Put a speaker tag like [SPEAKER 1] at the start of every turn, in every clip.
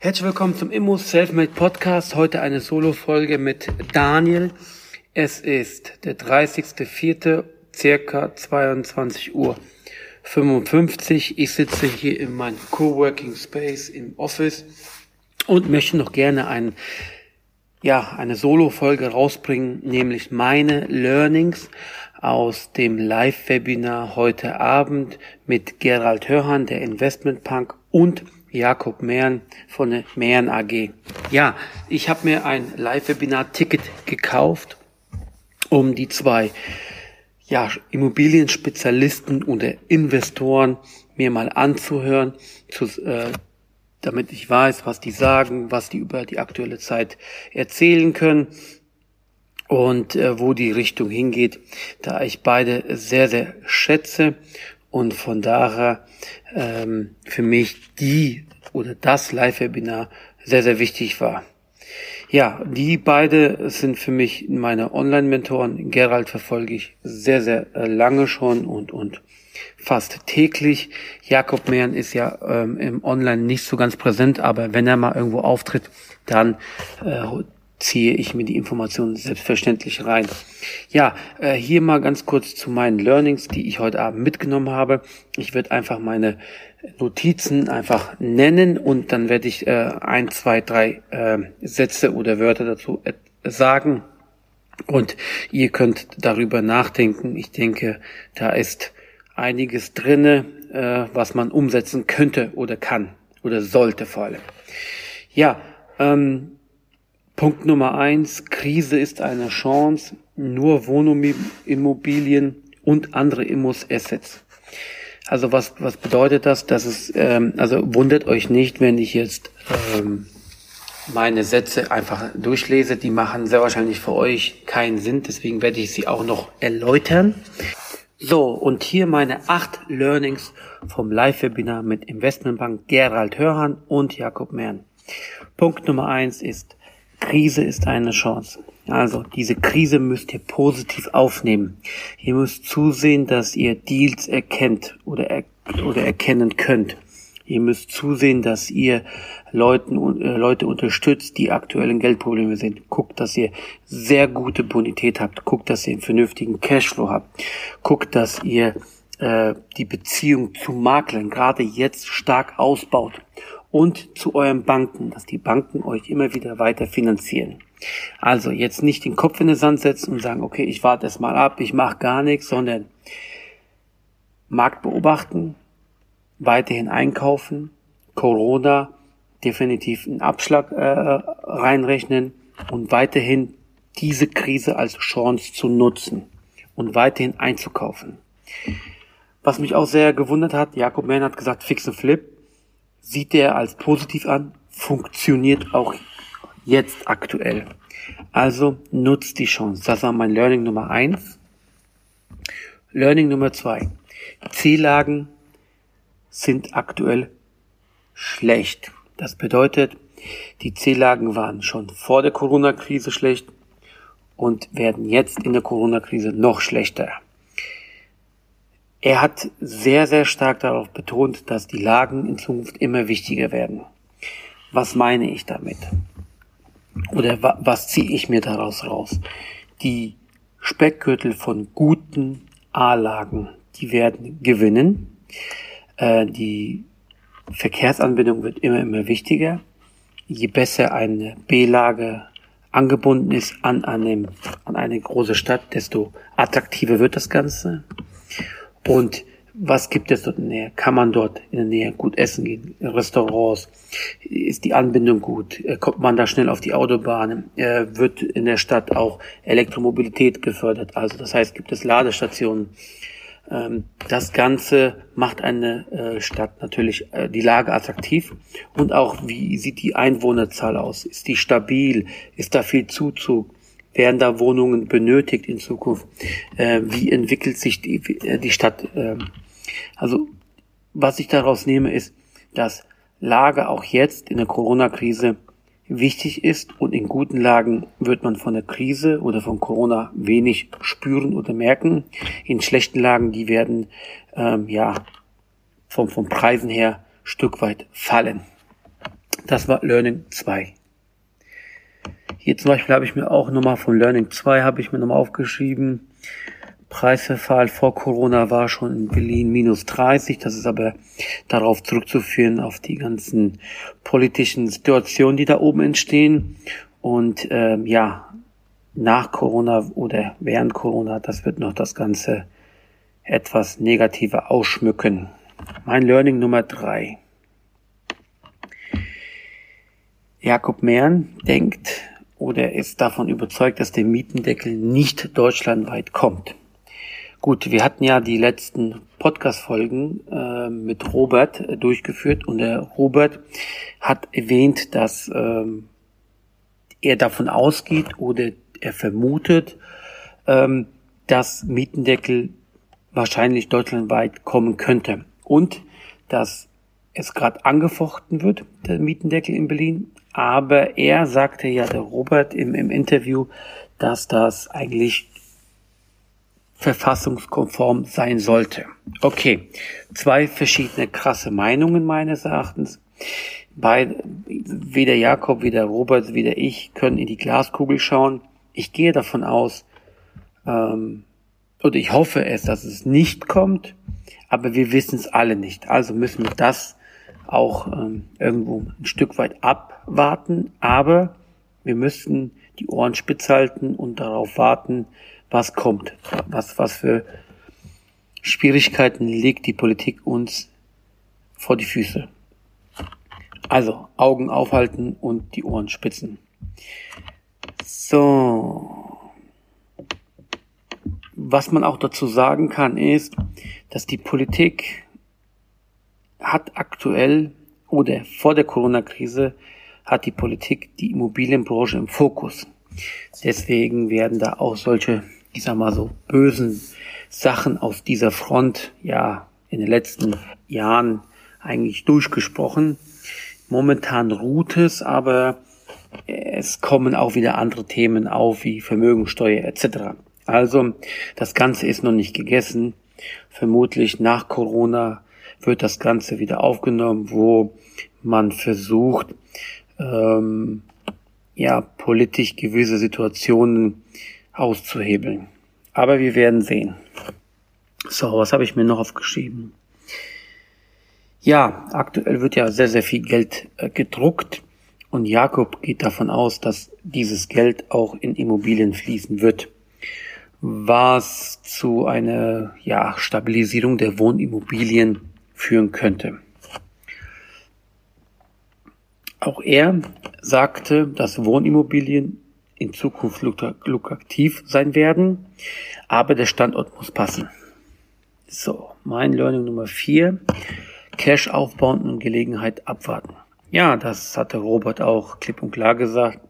[SPEAKER 1] Herzlich willkommen zum Immo Selfmade Podcast. Heute eine Solo-Folge mit Daniel. Es ist der 30.04. circa 22 Uhr 55. Ich sitze hier in meinem Coworking Space im Office und möchte noch gerne ein, ja, eine Solo-Folge rausbringen, nämlich meine Learnings aus dem Live-Webinar heute Abend mit Gerald Hörhan, der Investment Punk und Jakob Mehren von der Mehren AG. Ja, ich habe mir ein Live-Webinar-Ticket gekauft, um die zwei ja, Immobilienspezialisten oder Investoren mir mal anzuhören, zu, äh, damit ich weiß, was die sagen, was die über die aktuelle Zeit erzählen können und äh, wo die Richtung hingeht, da ich beide sehr, sehr schätze und von daher ähm, für mich die oder das Live-Webinar sehr, sehr wichtig war. Ja, die beide sind für mich meine Online-Mentoren. Gerald verfolge ich sehr, sehr äh, lange schon und, und fast täglich. Jakob Mehren ist ja ähm, im Online nicht so ganz präsent, aber wenn er mal irgendwo auftritt, dann äh, ziehe ich mir die Informationen selbstverständlich rein. Ja, äh, hier mal ganz kurz zu meinen Learnings, die ich heute Abend mitgenommen habe. Ich werde einfach meine Notizen einfach nennen und dann werde ich äh, ein, zwei, drei äh, Sätze oder Wörter dazu äh, sagen und ihr könnt darüber nachdenken. Ich denke, da ist einiges drinne, äh, was man umsetzen könnte oder kann oder sollte vor allem. Ja, ähm, Punkt Nummer eins, Krise ist eine Chance, nur Wohnimmobilien und andere Immos-Assets. Also was, was bedeutet das? Dass es, ähm, also wundert euch nicht, wenn ich jetzt ähm, meine Sätze einfach durchlese. Die machen sehr wahrscheinlich für euch keinen Sinn, deswegen werde ich sie auch noch erläutern. So, und hier meine acht Learnings vom Live-Webinar mit Investmentbank Gerald Hörhan und Jakob Mern. Punkt Nummer eins ist, Krise ist eine Chance. Also diese Krise müsst ihr positiv aufnehmen. Ihr müsst zusehen, dass ihr Deals erkennt oder, er, oder erkennen könnt. Ihr müsst zusehen, dass ihr Leuten, äh, Leute unterstützt, die aktuellen Geldprobleme sind. Guckt, dass ihr sehr gute Bonität habt. Guckt, dass ihr einen vernünftigen Cashflow habt. Guckt, dass ihr äh, die Beziehung zu Maklern gerade jetzt stark ausbaut. Und zu euren Banken, dass die Banken euch immer wieder weiter finanzieren. Also jetzt nicht den Kopf in den Sand setzen und sagen, okay, ich warte es mal ab, ich mache gar nichts, sondern Markt beobachten, weiterhin einkaufen, Corona definitiv einen Abschlag äh, reinrechnen und weiterhin diese Krise als Chance zu nutzen und weiterhin einzukaufen. Was mich auch sehr gewundert hat, Jakob Mann hat gesagt, fix und flip, sieht er als positiv an, funktioniert auch jetzt aktuell. Also nutzt die Chance. Das war mein Learning Nummer eins. Learning Nummer zwei. C-Lagen sind aktuell schlecht. Das bedeutet, die C-Lagen waren schon vor der Corona-Krise schlecht und werden jetzt in der Corona-Krise noch schlechter. Er hat sehr, sehr stark darauf betont, dass die Lagen in Zukunft immer wichtiger werden. Was meine ich damit? oder wa was ziehe ich mir daraus raus? Die Speckgürtel von guten A-Lagen, die werden gewinnen. Äh, die Verkehrsanbindung wird immer, immer wichtiger. Je besser eine B-Lage angebunden ist an, einem, an eine große Stadt, desto attraktiver wird das Ganze. Und was gibt es dort in der Nähe? Kann man dort in der Nähe gut essen gehen? Restaurants? Ist die Anbindung gut? Äh, kommt man da schnell auf die Autobahn? Äh, wird in der Stadt auch Elektromobilität gefördert? Also das heißt, gibt es Ladestationen? Ähm, das Ganze macht eine äh, Stadt natürlich die Lage attraktiv und auch wie sieht die Einwohnerzahl aus? Ist die stabil? Ist da viel Zuzug? Werden da Wohnungen benötigt in Zukunft? Äh, wie entwickelt sich die, die Stadt? Ähm, also was ich daraus nehme ist, dass Lage auch jetzt in der Corona-Krise wichtig ist und in guten Lagen wird man von der Krise oder von Corona wenig spüren oder merken. In schlechten Lagen, die werden ähm, ja vom, vom Preisen her Stück weit fallen. Das war Learning 2. Hier zum Beispiel habe ich mir auch nochmal von Learning 2 habe ich mir nochmal aufgeschrieben, Preisverfall vor Corona war schon in Berlin minus 30. Das ist aber darauf zurückzuführen, auf die ganzen politischen Situationen, die da oben entstehen. Und ähm, ja, nach Corona oder während Corona, das wird noch das Ganze etwas negativer ausschmücken. Mein Learning Nummer drei. Jakob Mehren denkt oder ist davon überzeugt, dass der Mietendeckel nicht deutschlandweit kommt. Gut, wir hatten ja die letzten Podcast-Folgen äh, mit Robert äh, durchgeführt und der Robert hat erwähnt, dass ähm, er davon ausgeht oder er vermutet, ähm, dass Mietendeckel wahrscheinlich deutschlandweit kommen könnte und dass es gerade angefochten wird, der Mietendeckel in Berlin. Aber er sagte ja, der Robert im, im Interview, dass das eigentlich verfassungskonform sein sollte. Okay, zwei verschiedene krasse Meinungen meines Erachtens. Bei, weder Jakob, weder Robert, weder ich können in die Glaskugel schauen. Ich gehe davon aus, ähm, oder ich hoffe es, dass es nicht kommt, aber wir wissen es alle nicht. Also müssen wir das auch ähm, irgendwo ein Stück weit abwarten, aber wir müssen die Ohren spitz halten und darauf warten, was kommt, was, was für Schwierigkeiten legt die Politik uns vor die Füße. Also Augen aufhalten und die Ohren spitzen. So. Was man auch dazu sagen kann, ist, dass die Politik hat aktuell oder vor der Corona-Krise hat die Politik die Immobilienbranche im Fokus. Deswegen werden da auch solche ich sag mal so, bösen Sachen auf dieser Front ja in den letzten Jahren eigentlich durchgesprochen. Momentan ruht es, aber es kommen auch wieder andere Themen auf, wie Vermögensteuer etc. Also das Ganze ist noch nicht gegessen. Vermutlich nach Corona wird das Ganze wieder aufgenommen, wo man versucht, ähm, ja, politisch gewisse Situationen auszuhebeln. Aber wir werden sehen. So, was habe ich mir noch aufgeschrieben? Ja, aktuell wird ja sehr, sehr viel Geld äh, gedruckt und Jakob geht davon aus, dass dieses Geld auch in Immobilien fließen wird, was zu einer ja, Stabilisierung der Wohnimmobilien führen könnte. Auch er sagte, dass Wohnimmobilien in Zukunft lukrativ sein werden, aber der Standort muss passen. So, mein Learning Nummer vier: Cash aufbauen und Gelegenheit abwarten. Ja, das hatte Robert auch klipp und klar gesagt.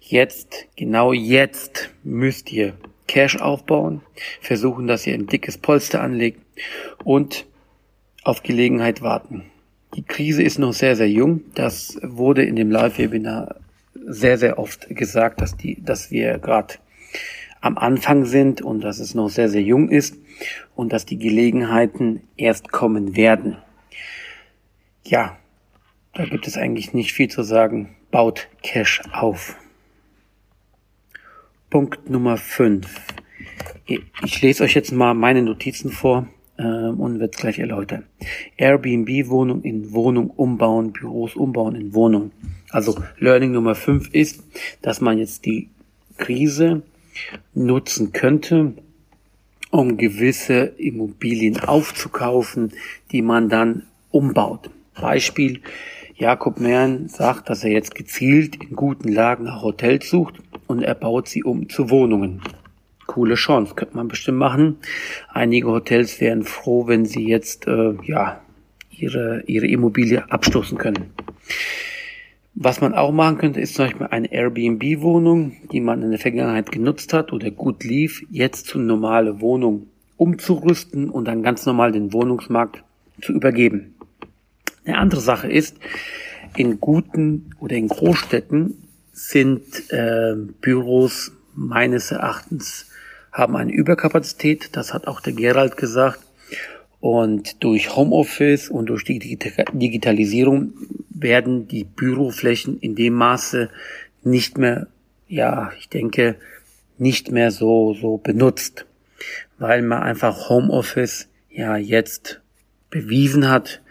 [SPEAKER 1] Jetzt, genau jetzt müsst ihr Cash aufbauen, versuchen, dass ihr ein dickes Polster anlegt und auf Gelegenheit warten. Die Krise ist noch sehr, sehr jung. Das wurde in dem Live-Webinar sehr, sehr oft gesagt, dass die, dass wir gerade am Anfang sind und dass es noch sehr, sehr jung ist und dass die Gelegenheiten erst kommen werden. Ja, da gibt es eigentlich nicht viel zu sagen. Baut Cash auf. Punkt Nummer 5. Ich lese euch jetzt mal meine Notizen vor und werde es gleich erläutern. Airbnb-Wohnung in Wohnung umbauen, Büros umbauen in Wohnung. Also Learning Nummer 5 ist, dass man jetzt die Krise nutzen könnte, um gewisse Immobilien aufzukaufen, die man dann umbaut. Beispiel, Jakob Mehren sagt, dass er jetzt gezielt in guten Lagen nach Hotels sucht und er baut sie um zu Wohnungen. Coole Chance, könnte man bestimmt machen. Einige Hotels wären froh, wenn sie jetzt äh, ja ihre ihre Immobilie abstoßen können. Was man auch machen könnte, ist zum Beispiel eine Airbnb-Wohnung, die man in der Vergangenheit genutzt hat oder gut lief, jetzt zu normale Wohnung umzurüsten und dann ganz normal den Wohnungsmarkt zu übergeben. Eine andere Sache ist, in guten oder in Großstädten sind äh, Büros meines Erachtens haben eine Überkapazität. Das hat auch der Gerald gesagt. Und durch Homeoffice und durch die Digitalisierung werden die Büroflächen in dem Maße nicht mehr, ja, ich denke, nicht mehr so, so benutzt, weil man einfach Homeoffice ja jetzt bewiesen hat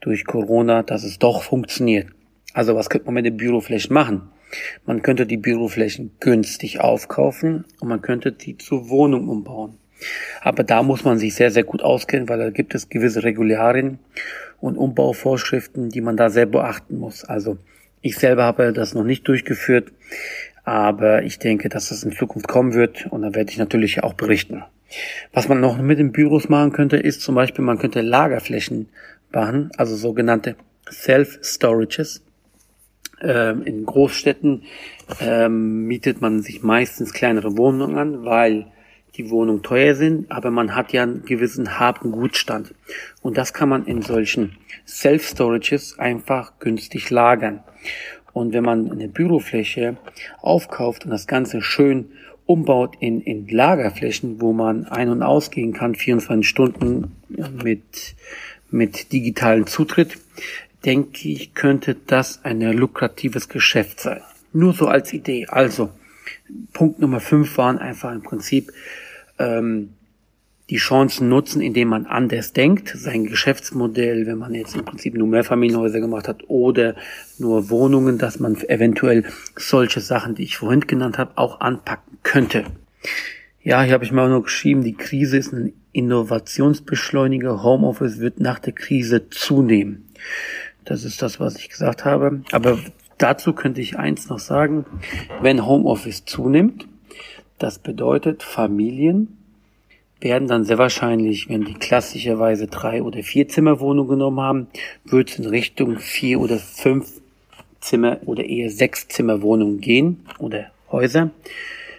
[SPEAKER 1] durch Corona, dass es doch funktioniert. Also was könnte man mit den Büroflächen machen? Man könnte die Büroflächen günstig aufkaufen und man könnte die zur Wohnung umbauen. Aber da muss man sich sehr, sehr gut auskennen, weil da gibt es gewisse Regularien und Umbauvorschriften, die man da sehr beachten muss. Also ich selber habe das noch nicht durchgeführt, aber ich denke, dass das in Zukunft kommen wird und da werde ich natürlich auch berichten. Was man noch mit den Büros machen könnte, ist zum Beispiel, man könnte Lagerflächen machen, also sogenannte Self-Storages. Ähm, in Großstädten ähm, mietet man sich meistens kleinere Wohnungen an, weil die Wohnungen teuer sind, aber man hat ja einen gewissen harten Gutstand. Und das kann man in solchen Self-Storages einfach günstig lagern. Und wenn man eine Bürofläche aufkauft und das Ganze schön umbaut in, in Lagerflächen, wo man ein- und ausgehen kann, 24 Stunden mit, mit digitalen Zutritt, denke ich, könnte das ein lukratives Geschäft sein. Nur so als Idee. Also, Punkt Nummer 5 waren einfach im Prinzip ähm, die Chancen nutzen, indem man anders denkt, sein Geschäftsmodell, wenn man jetzt im Prinzip nur Mehrfamilienhäuser gemacht hat oder nur Wohnungen, dass man eventuell solche Sachen, die ich vorhin genannt habe, auch anpacken könnte. Ja, hier habe ich mal nur geschrieben, die Krise ist ein Innovationsbeschleuniger. Homeoffice wird nach der Krise zunehmen. Das ist das, was ich gesagt habe. Aber dazu könnte ich eins noch sagen. Wenn Homeoffice zunimmt, das bedeutet, Familien werden dann sehr wahrscheinlich, wenn die klassischerweise drei oder vier Zimmerwohnungen genommen haben, wird es in Richtung vier oder fünf Zimmer oder eher sechs Zimmerwohnungen gehen oder Häuser,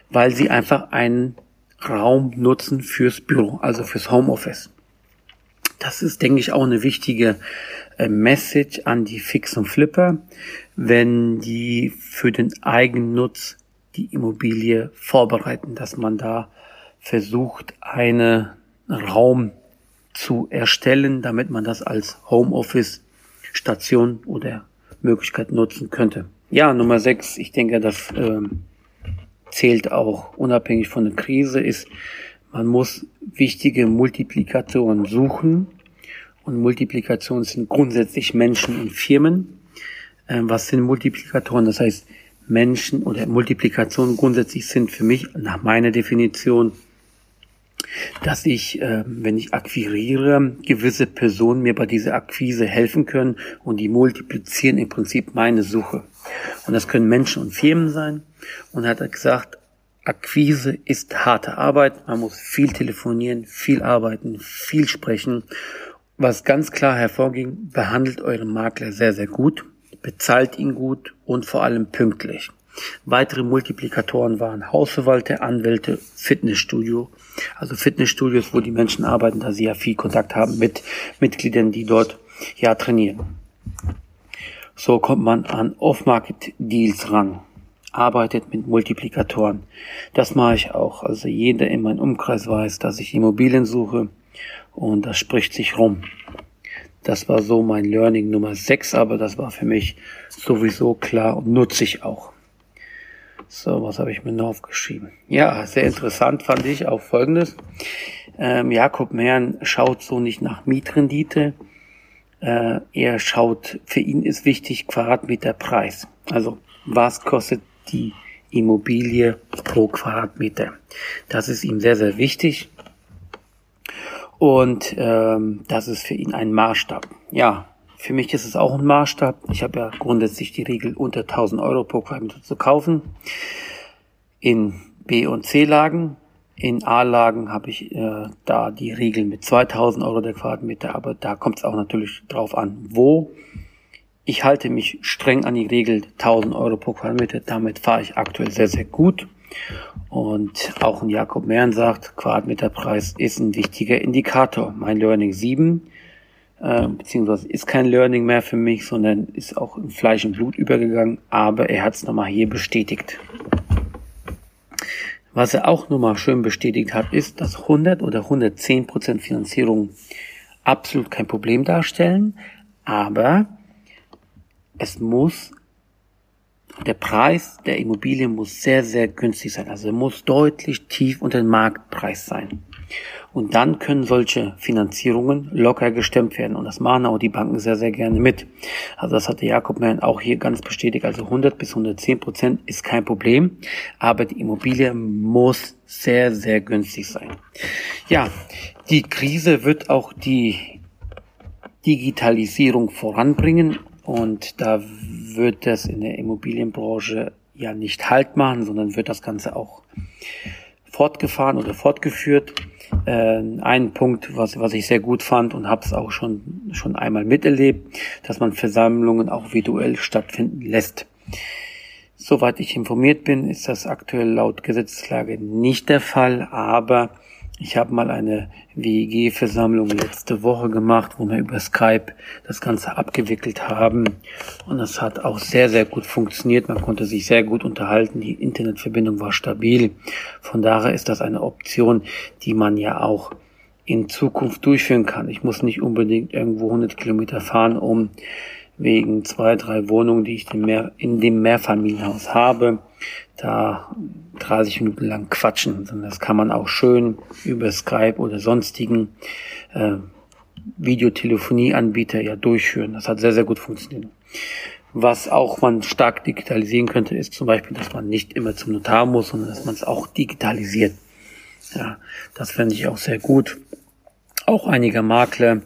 [SPEAKER 1] weil sie einfach einen Raum nutzen fürs Büro, also fürs Homeoffice. Das ist, denke ich, auch eine wichtige äh, Message an die Fix und Flipper, wenn die für den Eigennutz die Immobilie vorbereiten, dass man da versucht, einen Raum zu erstellen, damit man das als Homeoffice Station oder Möglichkeit nutzen könnte. Ja, Nummer sechs, ich denke, das ähm, zählt auch unabhängig von der Krise, ist, man muss wichtige Multiplikatoren suchen. Und Multiplikationen sind grundsätzlich Menschen und Firmen. Ähm, was sind Multiplikatoren? Das heißt, Menschen oder Multiplikationen grundsätzlich sind für mich nach meiner Definition, dass ich, äh, wenn ich akquiriere, gewisse Personen mir bei dieser Akquise helfen können und die multiplizieren im Prinzip meine Suche. Und das können Menschen und Firmen sein. Und er hat gesagt, Akquise ist harte Arbeit. Man muss viel telefonieren, viel arbeiten, viel sprechen. Was ganz klar hervorging, behandelt euren Makler sehr, sehr gut bezahlt ihn gut und vor allem pünktlich. Weitere Multiplikatoren waren Hausverwalter, Anwälte, Fitnessstudio, also Fitnessstudios, wo die Menschen arbeiten, da sie ja viel Kontakt haben mit Mitgliedern, die dort ja trainieren. So kommt man an Off-Market-Deals ran, arbeitet mit Multiplikatoren. Das mache ich auch. Also jeder in meinem Umkreis weiß, dass ich Immobilien suche und das spricht sich rum. Das war so mein Learning Nummer 6, aber das war für mich sowieso klar und nutze ich auch. So, was habe ich mir noch aufgeschrieben? Ja, sehr interessant fand ich auch Folgendes. Ähm, Jakob Mehren schaut so nicht nach Mietrendite. Äh, er schaut, für ihn ist wichtig Quadratmeterpreis. Also, was kostet die Immobilie pro Quadratmeter? Das ist ihm sehr, sehr wichtig. Und ähm, das ist für ihn ein Maßstab. Ja, für mich ist es auch ein Maßstab. Ich habe ja grundsätzlich die Regel, unter 1000 Euro pro Quadratmeter zu kaufen. In B- und C-Lagen. In A-Lagen habe ich äh, da die Regel mit 2000 Euro der Quadratmeter, aber da kommt es auch natürlich drauf an, wo. Ich halte mich streng an die Regel 1000 Euro pro Quadratmeter. Damit fahre ich aktuell sehr, sehr gut. Und auch ein Jakob Mehren sagt, Quadratmeterpreis ist ein wichtiger Indikator. Mein Learning 7, äh, beziehungsweise ist kein Learning mehr für mich, sondern ist auch in Fleisch und Blut übergegangen, aber er hat es nochmal hier bestätigt. Was er auch nochmal schön bestätigt hat, ist, dass 100 oder 110 Prozent Finanzierung absolut kein Problem darstellen, aber es muss, der Preis der Immobilie muss sehr, sehr günstig sein. Also er muss deutlich tief unter dem Marktpreis sein. Und dann können solche Finanzierungen locker gestemmt werden. Und das machen auch die Banken sehr, sehr gerne mit. Also das hatte Jakob Mann auch hier ganz bestätigt. Also 100 bis 110 Prozent ist kein Problem. Aber die Immobilie muss sehr, sehr günstig sein. Ja, die Krise wird auch die Digitalisierung voranbringen und da wird das in der Immobilienbranche ja nicht Halt machen, sondern wird das Ganze auch fortgefahren oder fortgeführt. Äh, ein Punkt, was, was ich sehr gut fand und habe es auch schon, schon einmal miterlebt, dass man Versammlungen auch virtuell stattfinden lässt. Soweit ich informiert bin, ist das aktuell laut Gesetzeslage nicht der Fall, aber ich habe mal eine WEG-Versammlung letzte Woche gemacht, wo wir über Skype das Ganze abgewickelt haben. Und das hat auch sehr, sehr gut funktioniert. Man konnte sich sehr gut unterhalten. Die Internetverbindung war stabil. Von daher ist das eine Option, die man ja auch in Zukunft durchführen kann. Ich muss nicht unbedingt irgendwo 100 Kilometer fahren, um wegen zwei, drei Wohnungen, die ich in dem Mehrfamilienhaus habe, da 30 Minuten lang quatschen, sondern das kann man auch schön über Skype oder sonstigen äh, Videotelefonieanbieter ja durchführen. Das hat sehr, sehr gut funktioniert. Was auch man stark digitalisieren könnte, ist zum Beispiel, dass man nicht immer zum Notar muss, sondern dass man es auch digitalisiert. Ja, das fände ich auch sehr gut. Auch einige Makler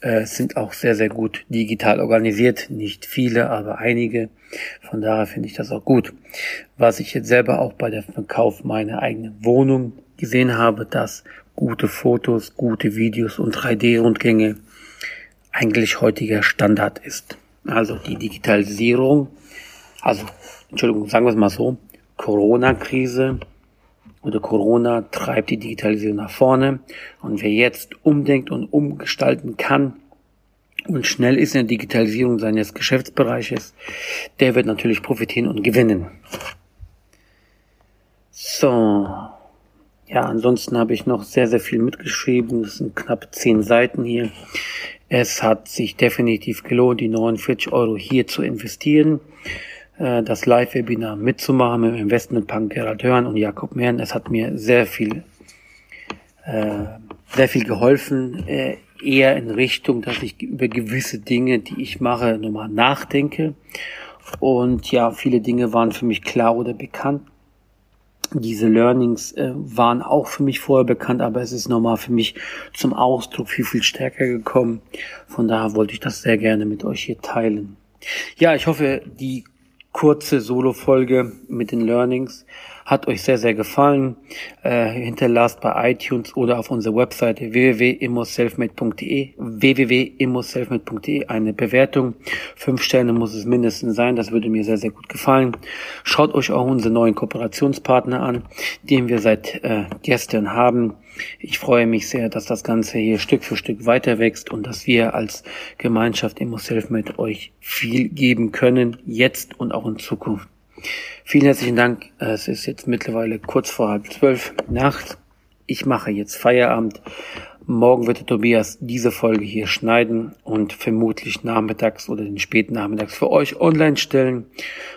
[SPEAKER 1] äh, sind auch sehr, sehr gut digital organisiert. Nicht viele, aber einige. Von daher finde ich das auch gut. Was ich jetzt selber auch bei der Verkauf meiner eigenen Wohnung gesehen habe, dass gute Fotos, gute Videos und 3D-Rundgänge eigentlich heutiger Standard ist. Also die Digitalisierung, also Entschuldigung, sagen wir es mal so, Corona-Krise oder Corona treibt die Digitalisierung nach vorne. Und wer jetzt umdenkt und umgestalten kann und schnell ist in der Digitalisierung seines Geschäftsbereiches, der wird natürlich profitieren und gewinnen. So. Ja, ansonsten habe ich noch sehr, sehr viel mitgeschrieben. Das sind knapp zehn Seiten hier. Es hat sich definitiv gelohnt, die 49 Euro hier zu investieren. Äh, das Live-Webinar mitzumachen mit dem Investmentbank Gerald Hörn und Jakob Mehren. Es hat mir sehr viel, äh, sehr viel geholfen, äh, eher in Richtung, dass ich über gewisse Dinge, die ich mache, nochmal nachdenke. Und ja, viele Dinge waren für mich klar oder bekannt. Diese Learnings äh, waren auch für mich vorher bekannt, aber es ist nochmal für mich zum Ausdruck viel, viel stärker gekommen. Von daher wollte ich das sehr gerne mit euch hier teilen. Ja, ich hoffe, die kurze Solo-Folge mit den Learnings. Hat euch sehr, sehr gefallen. Äh, hinterlasst bei iTunes oder auf unserer Webseite www.immoselfmade.de www.immoselfmade.de eine Bewertung. Fünf Sterne muss es mindestens sein. Das würde mir sehr, sehr gut gefallen. Schaut euch auch unsere neuen Kooperationspartner an, den wir seit äh, gestern haben. Ich freue mich sehr, dass das Ganze hier Stück für Stück weiter wächst und dass wir als Gemeinschaft Immo Selfmade euch viel geben können, jetzt und auch in Zukunft. Vielen herzlichen Dank. Es ist jetzt mittlerweile kurz vor halb zwölf nachts. Ich mache jetzt Feierabend. Morgen wird der Tobias diese Folge hier schneiden und vermutlich nachmittags oder den späten Nachmittags für euch online stellen.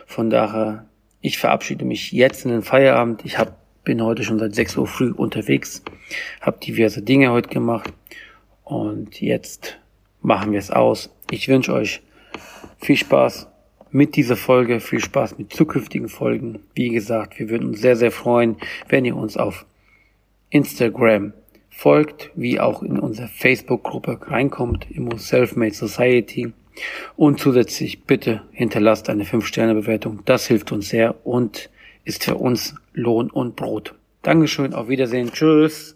[SPEAKER 1] Von daher, ich verabschiede mich jetzt in den Feierabend. Ich hab, bin heute schon seit 6 Uhr früh unterwegs, habe diverse Dinge heute gemacht und jetzt machen wir es aus. Ich wünsche euch viel Spaß mit dieser Folge. Viel Spaß mit zukünftigen Folgen. Wie gesagt, wir würden uns sehr, sehr freuen, wenn ihr uns auf Instagram folgt, wie auch in unsere Facebook-Gruppe reinkommt, Immo Selfmade Society. Und zusätzlich bitte hinterlasst eine 5-Sterne-Bewertung. Das hilft uns sehr und ist für uns Lohn und Brot. Dankeschön, auf Wiedersehen, tschüss.